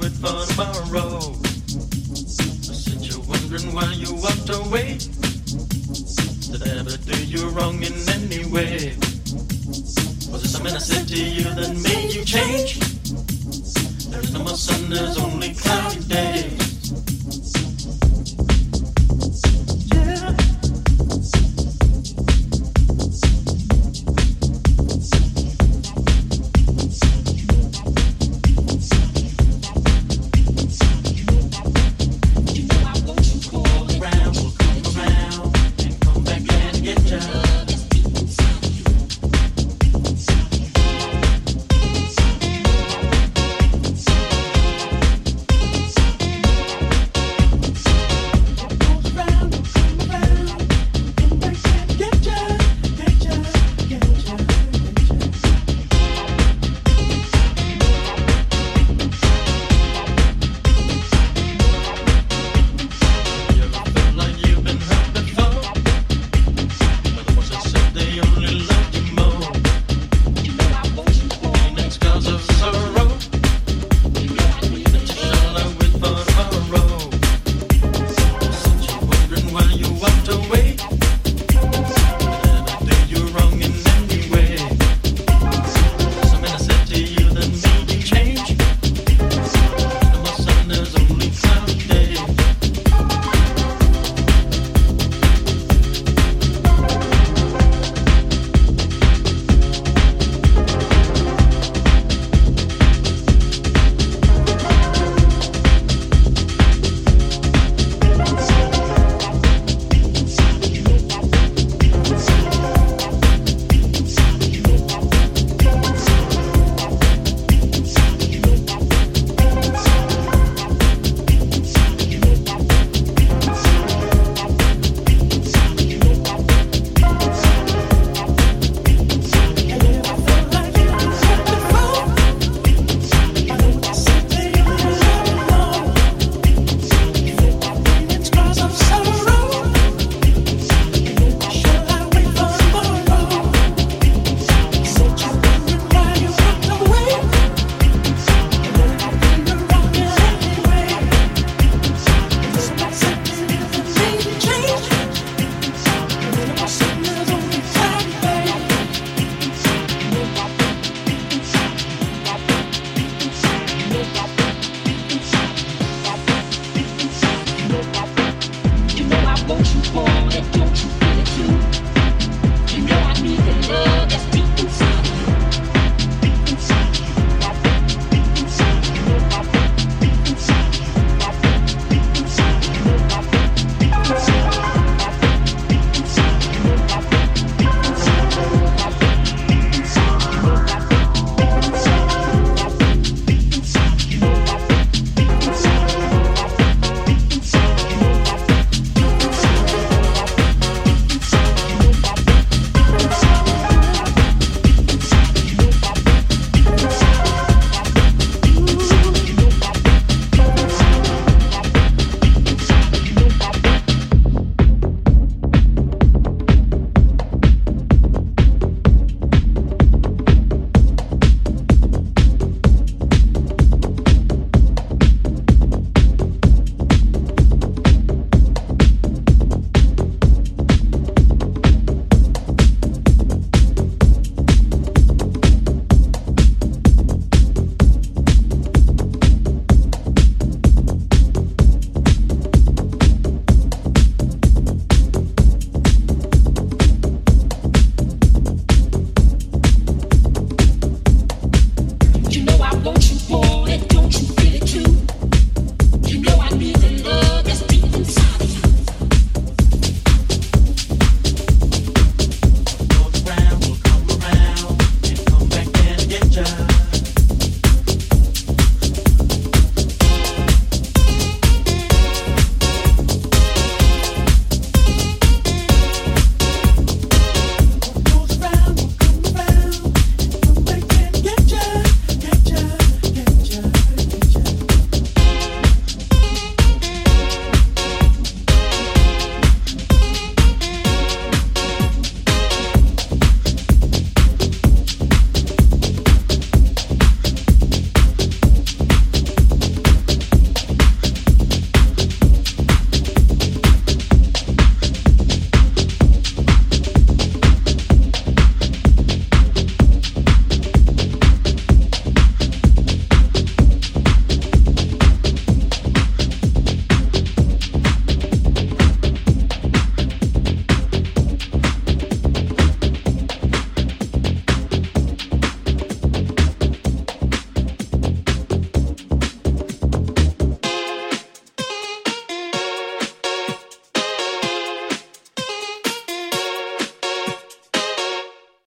forward for tomorrow. I said you're wondering why you walked away. Did I ever do you wrong in any way? Was it something I said to you that made you change? There's no more sun, there's only cloudy days.